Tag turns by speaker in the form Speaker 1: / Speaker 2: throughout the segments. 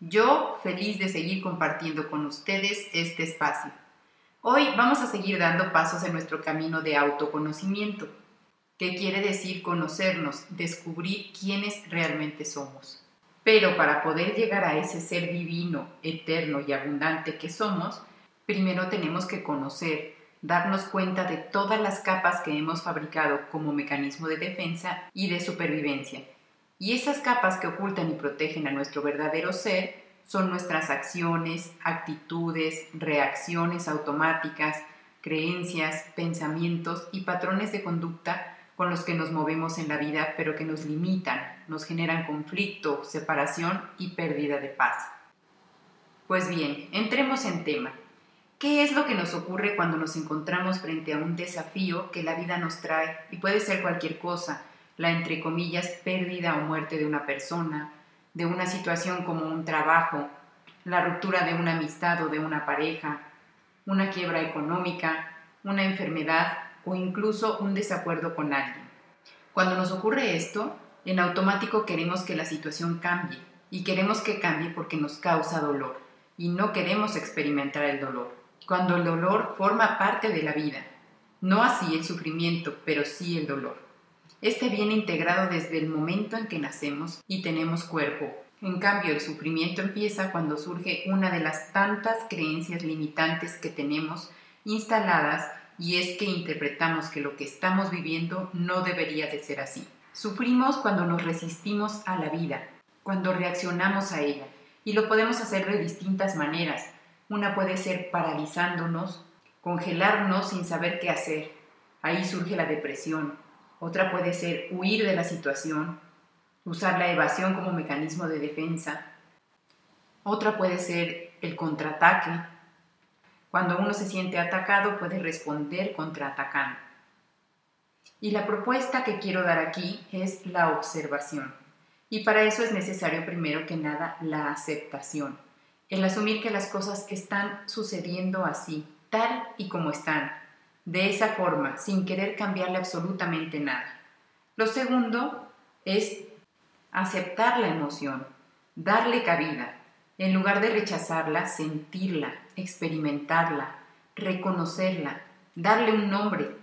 Speaker 1: Yo feliz de seguir compartiendo con ustedes este espacio. Hoy vamos a seguir dando pasos en nuestro camino de autoconocimiento, que quiere decir conocernos, descubrir quiénes realmente somos. Pero para poder llegar a ese ser divino, eterno y abundante que somos, primero tenemos que conocer, darnos cuenta de todas las capas que hemos fabricado como mecanismo de defensa y de supervivencia y esas capas que ocultan y protegen a nuestro verdadero ser son nuestras acciones, actitudes, reacciones automáticas, creencias, pensamientos y patrones de conducta con los que nos movemos en la vida, pero que nos limitan, nos generan conflicto, separación y pérdida de paz. Pues bien, entremos en tema. ¿Qué es lo que nos ocurre cuando nos encontramos frente a un desafío que la vida nos trae? Y puede ser cualquier cosa, la entre comillas pérdida o muerte de una persona, de una situación como un trabajo, la ruptura de una amistad o de una pareja, una quiebra económica, una enfermedad o incluso un desacuerdo con alguien. Cuando nos ocurre esto, en automático queremos que la situación cambie y queremos que cambie porque nos causa dolor y no queremos experimentar el dolor. Cuando el dolor forma parte de la vida, no así el sufrimiento, pero sí el dolor. Este viene integrado desde el momento en que nacemos y tenemos cuerpo. En cambio, el sufrimiento empieza cuando surge una de las tantas creencias limitantes que tenemos instaladas y es que interpretamos que lo que estamos viviendo no debería de ser así. Sufrimos cuando nos resistimos a la vida, cuando reaccionamos a ella, y lo podemos hacer de distintas maneras. Una puede ser paralizándonos, congelarnos sin saber qué hacer. Ahí surge la depresión, otra puede ser huir de la situación, usar la evasión como mecanismo de defensa. Otra puede ser el contraataque. Cuando uno se siente atacado puede responder contraatacando. Y la propuesta que quiero dar aquí es la observación. Y para eso es necesario primero que nada la aceptación, el asumir que las cosas están sucediendo así, tal y como están, de esa forma, sin querer cambiarle absolutamente nada. Lo segundo es aceptar la emoción, darle cabida, en lugar de rechazarla, sentirla, experimentarla, reconocerla, darle un nombre.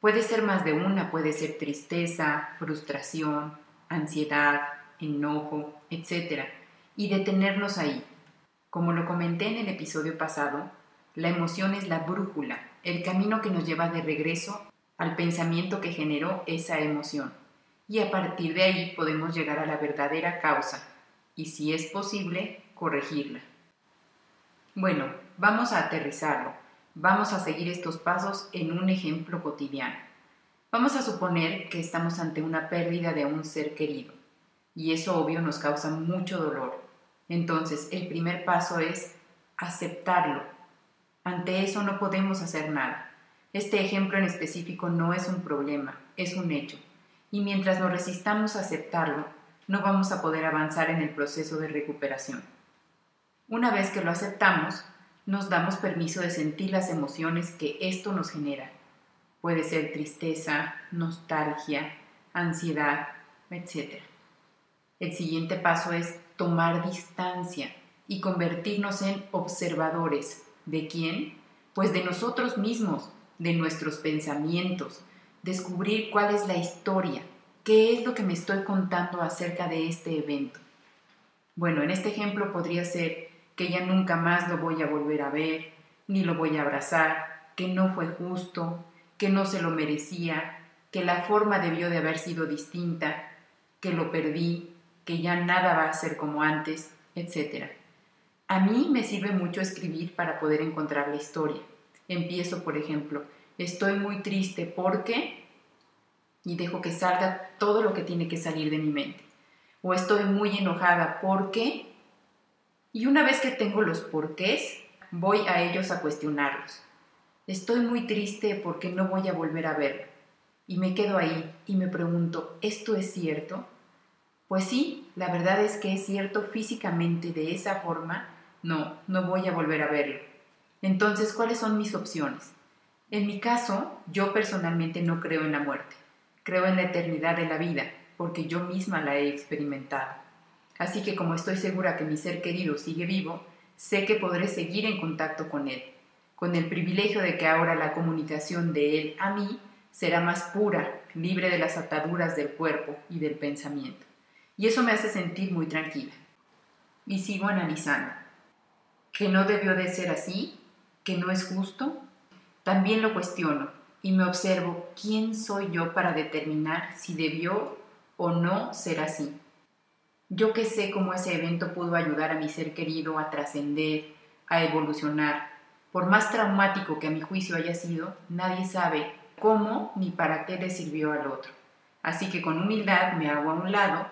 Speaker 1: Puede ser más de una, puede ser tristeza, frustración, ansiedad, enojo, etc. Y detenernos ahí. Como lo comenté en el episodio pasado, la emoción es la brújula el camino que nos lleva de regreso al pensamiento que generó esa emoción. Y a partir de ahí podemos llegar a la verdadera causa y, si es posible, corregirla. Bueno, vamos a aterrizarlo. Vamos a seguir estos pasos en un ejemplo cotidiano. Vamos a suponer que estamos ante una pérdida de un ser querido y eso obvio nos causa mucho dolor. Entonces, el primer paso es aceptarlo, ante eso no podemos hacer nada. Este ejemplo en específico no es un problema, es un hecho. Y mientras nos resistamos a aceptarlo, no vamos a poder avanzar en el proceso de recuperación. Una vez que lo aceptamos, nos damos permiso de sentir las emociones que esto nos genera. Puede ser tristeza, nostalgia, ansiedad, etc. El siguiente paso es tomar distancia y convertirnos en observadores ¿De quién? Pues de nosotros mismos, de nuestros pensamientos, descubrir cuál es la historia, qué es lo que me estoy contando acerca de este evento. Bueno, en este ejemplo podría ser que ya nunca más lo voy a volver a ver, ni lo voy a abrazar, que no fue justo, que no se lo merecía, que la forma debió de haber sido distinta, que lo perdí, que ya nada va a ser como antes, etc. A mí me sirve mucho escribir para poder encontrar la historia. Empiezo, por ejemplo, estoy muy triste porque y dejo que salga todo lo que tiene que salir de mi mente. O estoy muy enojada porque y una vez que tengo los porqués, voy a ellos a cuestionarlos. Estoy muy triste porque no voy a volver a verlo. Y me quedo ahí y me pregunto, ¿esto es cierto? Pues sí, la verdad es que es cierto físicamente de esa forma, no, no voy a volver a verlo. Entonces, ¿cuáles son mis opciones? En mi caso, yo personalmente no creo en la muerte, creo en la eternidad de la vida, porque yo misma la he experimentado. Así que como estoy segura que mi ser querido sigue vivo, sé que podré seguir en contacto con él con el privilegio de que ahora la comunicación de Él a mí será más pura, libre de las ataduras del cuerpo y del pensamiento. Y eso me hace sentir muy tranquila. Y sigo analizando. ¿Que no debió de ser así? ¿Que no es justo? También lo cuestiono y me observo quién soy yo para determinar si debió o no ser así. Yo que sé cómo ese evento pudo ayudar a mi ser querido a trascender, a evolucionar, por más traumático que a mi juicio haya sido, nadie sabe cómo ni para qué le sirvió al otro. Así que con humildad me hago a un lado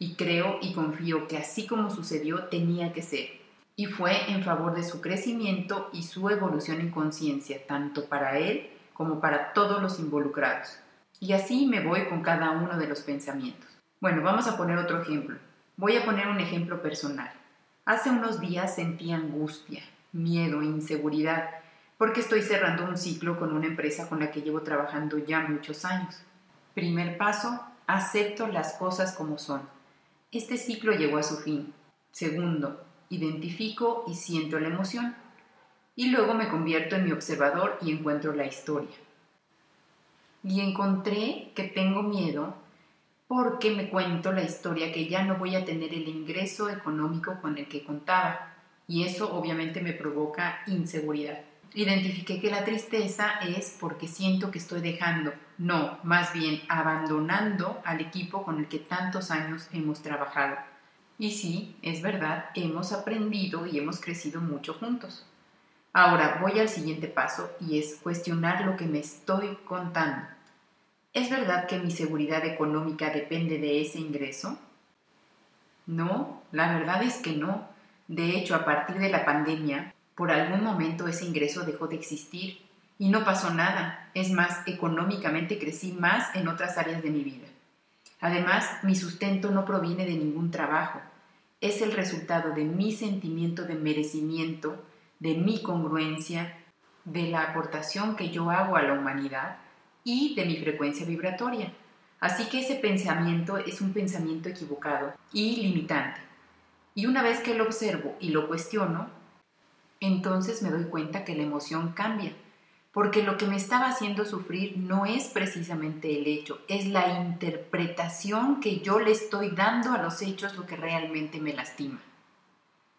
Speaker 1: y creo y confío que así como sucedió tenía que ser. Y fue en favor de su crecimiento y su evolución en conciencia, tanto para él como para todos los involucrados. Y así me voy con cada uno de los pensamientos. Bueno, vamos a poner otro ejemplo. Voy a poner un ejemplo personal. Hace unos días sentí angustia, miedo, inseguridad, porque estoy cerrando un ciclo con una empresa con la que llevo trabajando ya muchos años. Primer paso, acepto las cosas como son. Este ciclo llegó a su fin. Segundo, identifico y siento la emoción. Y luego me convierto en mi observador y encuentro la historia. Y encontré que tengo miedo porque me cuento la historia que ya no voy a tener el ingreso económico con el que contaba y eso obviamente me provoca inseguridad. Identifiqué que la tristeza es porque siento que estoy dejando, no, más bien abandonando al equipo con el que tantos años hemos trabajado. Y sí, es verdad, hemos aprendido y hemos crecido mucho juntos. Ahora voy al siguiente paso y es cuestionar lo que me estoy contando. ¿Es verdad que mi seguridad económica depende de ese ingreso? No, la verdad es que no. De hecho, a partir de la pandemia, por algún momento ese ingreso dejó de existir y no pasó nada. Es más, económicamente crecí más en otras áreas de mi vida. Además, mi sustento no proviene de ningún trabajo. Es el resultado de mi sentimiento de merecimiento, de mi congruencia, de la aportación que yo hago a la humanidad y de mi frecuencia vibratoria. Así que ese pensamiento es un pensamiento equivocado y limitante. Y una vez que lo observo y lo cuestiono, entonces me doy cuenta que la emoción cambia, porque lo que me estaba haciendo sufrir no es precisamente el hecho, es la interpretación que yo le estoy dando a los hechos lo que realmente me lastima.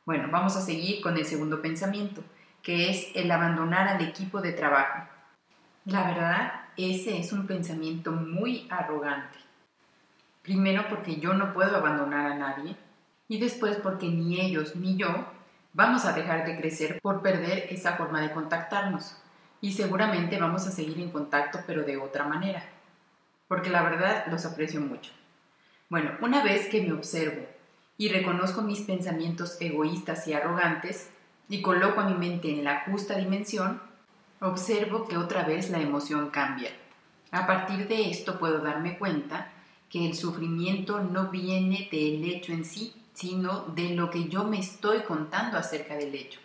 Speaker 1: Bueno, vamos a seguir con el segundo pensamiento, que es el abandonar al equipo de trabajo. La verdad, ese es un pensamiento muy arrogante. Primero porque yo no puedo abandonar a nadie y después porque ni ellos ni yo vamos a dejar de crecer por perder esa forma de contactarnos. Y seguramente vamos a seguir en contacto, pero de otra manera. Porque la verdad los aprecio mucho. Bueno, una vez que me observo y reconozco mis pensamientos egoístas y arrogantes y coloco a mi mente en la justa dimensión, observo que otra vez la emoción cambia. A partir de esto puedo darme cuenta que el sufrimiento no viene del hecho en sí, sino de lo que yo me estoy contando acerca del hecho.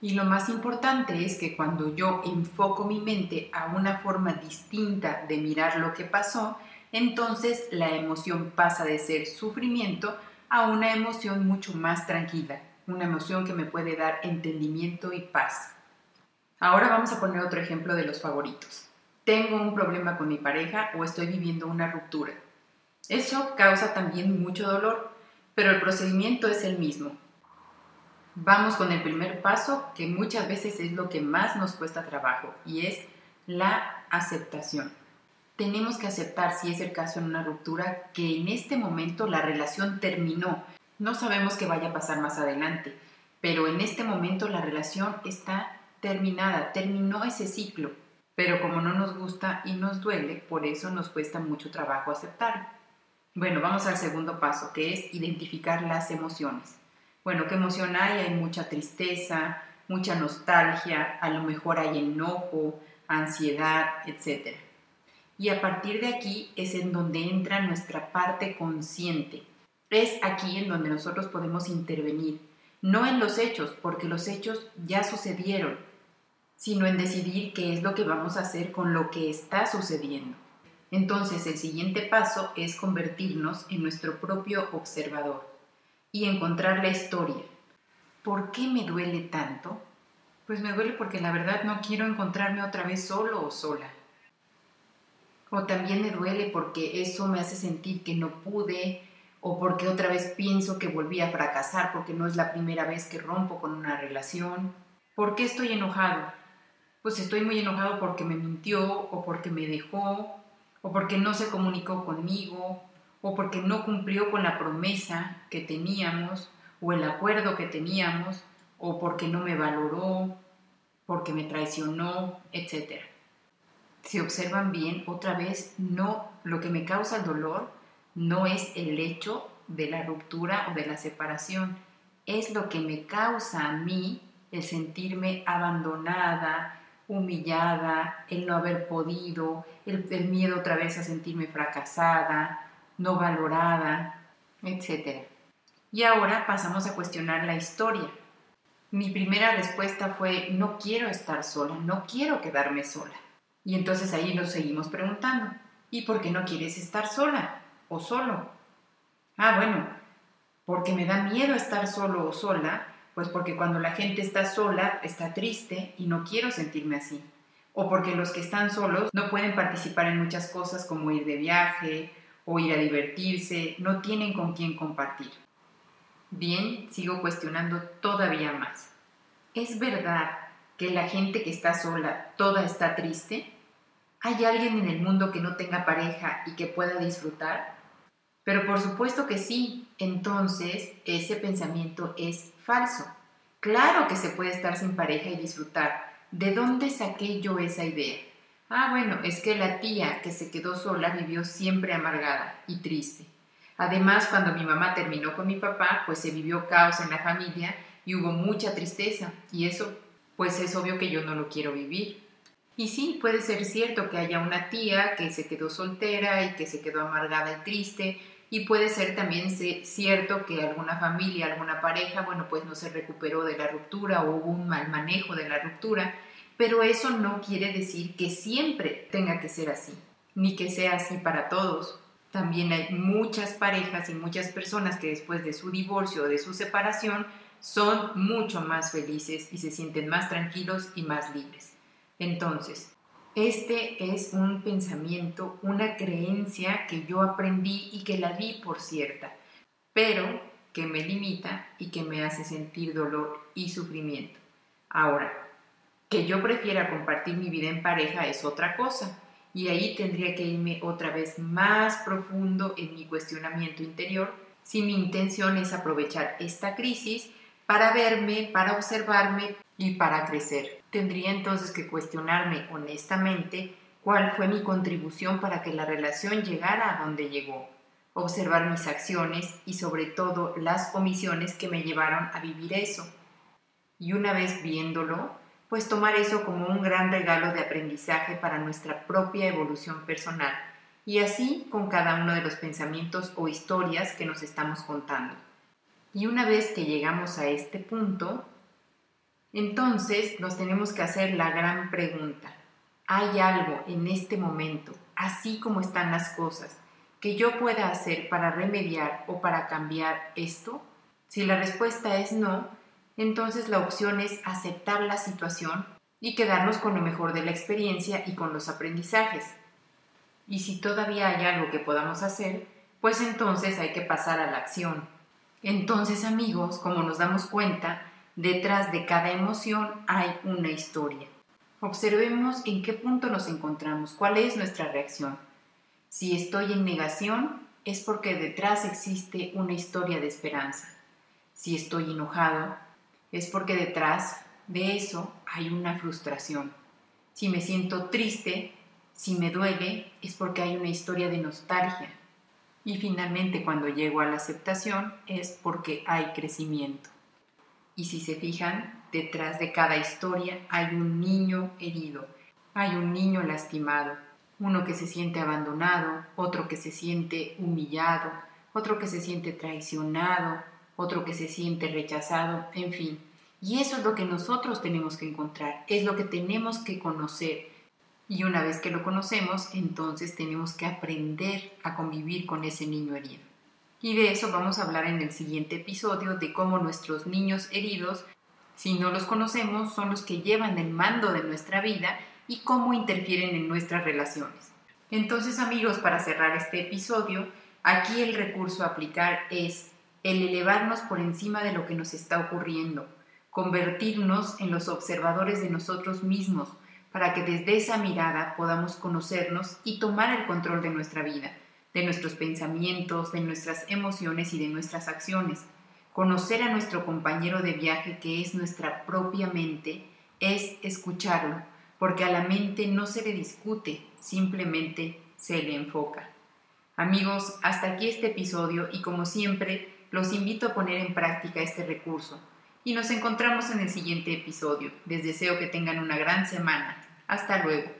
Speaker 1: Y lo más importante es que cuando yo enfoco mi mente a una forma distinta de mirar lo que pasó, entonces la emoción pasa de ser sufrimiento a una emoción mucho más tranquila, una emoción que me puede dar entendimiento y paz. Ahora vamos a poner otro ejemplo de los favoritos. Tengo un problema con mi pareja o estoy viviendo una ruptura. Eso causa también mucho dolor pero el procedimiento es el mismo. Vamos con el primer paso, que muchas veces es lo que más nos cuesta trabajo, y es la aceptación. Tenemos que aceptar, si es el caso en una ruptura, que en este momento la relación terminó. No sabemos qué vaya a pasar más adelante, pero en este momento la relación está terminada, terminó ese ciclo. Pero como no nos gusta y nos duele, por eso nos cuesta mucho trabajo aceptarlo. Bueno, vamos al segundo paso, que es identificar las emociones. Bueno, ¿qué emoción hay? Hay mucha tristeza, mucha nostalgia, a lo mejor hay enojo, ansiedad, etc. Y a partir de aquí es en donde entra nuestra parte consciente. Es aquí en donde nosotros podemos intervenir, no en los hechos, porque los hechos ya sucedieron, sino en decidir qué es lo que vamos a hacer con lo que está sucediendo. Entonces el siguiente paso es convertirnos en nuestro propio observador y encontrar la historia. ¿Por qué me duele tanto? Pues me duele porque la verdad no quiero encontrarme otra vez solo o sola. O también me duele porque eso me hace sentir que no pude o porque otra vez pienso que volví a fracasar porque no es la primera vez que rompo con una relación. ¿Por qué estoy enojado? Pues estoy muy enojado porque me mintió o porque me dejó o porque no se comunicó conmigo, o porque no cumplió con la promesa que teníamos, o el acuerdo que teníamos, o porque no me valoró, porque me traicionó, etc. Si observan bien, otra vez, no, lo que me causa el dolor no es el hecho de la ruptura o de la separación, es lo que me causa a mí el sentirme abandonada, humillada, el no haber podido, el, miedo otra vez a sentirme fracasada, no valorada, etc. Y ahora pasamos a cuestionar la historia. Mi primera respuesta fue, no quiero estar sola, no quiero quedarme sola. Y entonces ahí nos seguimos preguntando, ¿y por qué no quieres estar sola o solo? Ah, bueno, porque me da miedo estar solo o sola pues porque cuando la gente está sola, está triste y no quiero sentirme así. O porque los que están solos no pueden participar en muchas cosas como ir de viaje o ir a divertirse, no tienen con quién compartir. Bien, sigo cuestionando todavía más. ¿Es verdad que la gente que está sola toda está triste? ¿Hay alguien en el mundo que no tenga pareja y que pueda disfrutar? Pero por supuesto que sí, entonces ese pensamiento es falso. Claro que se puede estar sin pareja y disfrutar. ¿De dónde saqué yo esa idea? Ah, bueno, es que la tía que se quedó sola vivió siempre amargada y triste. Además, cuando mi mamá terminó con mi papá, pues se vivió caos en la familia y hubo mucha tristeza. Y eso, pues es obvio que yo no lo quiero vivir. Y sí, puede ser cierto que haya una tía que se quedó soltera y que se quedó amargada y triste, y puede ser también cierto que alguna familia, alguna pareja, bueno, pues no se recuperó de la ruptura o hubo un mal manejo de la ruptura, pero eso no quiere decir que siempre tenga que ser así, ni que sea así para todos. También hay muchas parejas y muchas personas que después de su divorcio o de su separación son mucho más felices y se sienten más tranquilos y más libres. Entonces, este es un pensamiento, una creencia que yo aprendí y que la di por cierta, pero que me limita y que me hace sentir dolor y sufrimiento. Ahora, que yo prefiera compartir mi vida en pareja es otra cosa, y ahí tendría que irme otra vez más profundo en mi cuestionamiento interior si mi intención es aprovechar esta crisis para verme, para observarme y para crecer. Tendría entonces que cuestionarme honestamente cuál fue mi contribución para que la relación llegara a donde llegó, observar mis acciones y sobre todo las omisiones que me llevaron a vivir eso. Y una vez viéndolo, pues tomar eso como un gran regalo de aprendizaje para nuestra propia evolución personal, y así con cada uno de los pensamientos o historias que nos estamos contando. Y una vez que llegamos a este punto, entonces nos tenemos que hacer la gran pregunta. ¿Hay algo en este momento, así como están las cosas, que yo pueda hacer para remediar o para cambiar esto? Si la respuesta es no, entonces la opción es aceptar la situación y quedarnos con lo mejor de la experiencia y con los aprendizajes. Y si todavía hay algo que podamos hacer, pues entonces hay que pasar a la acción. Entonces amigos, como nos damos cuenta, Detrás de cada emoción hay una historia. Observemos en qué punto nos encontramos, cuál es nuestra reacción. Si estoy en negación, es porque detrás existe una historia de esperanza. Si estoy enojado, es porque detrás de eso hay una frustración. Si me siento triste, si me duele, es porque hay una historia de nostalgia. Y finalmente cuando llego a la aceptación es porque hay crecimiento. Y si se fijan, detrás de cada historia hay un niño herido, hay un niño lastimado, uno que se siente abandonado, otro que se siente humillado, otro que se siente traicionado, otro que se siente rechazado, en fin. Y eso es lo que nosotros tenemos que encontrar, es lo que tenemos que conocer. Y una vez que lo conocemos, entonces tenemos que aprender a convivir con ese niño herido. Y de eso vamos a hablar en el siguiente episodio, de cómo nuestros niños heridos, si no los conocemos, son los que llevan el mando de nuestra vida y cómo interfieren en nuestras relaciones. Entonces amigos, para cerrar este episodio, aquí el recurso a aplicar es el elevarnos por encima de lo que nos está ocurriendo, convertirnos en los observadores de nosotros mismos, para que desde esa mirada podamos conocernos y tomar el control de nuestra vida de nuestros pensamientos, de nuestras emociones y de nuestras acciones. Conocer a nuestro compañero de viaje que es nuestra propia mente es escucharlo, porque a la mente no se le discute, simplemente se le enfoca. Amigos, hasta aquí este episodio y como siempre, los invito a poner en práctica este recurso. Y nos encontramos en el siguiente episodio. Les deseo que tengan una gran semana. Hasta luego.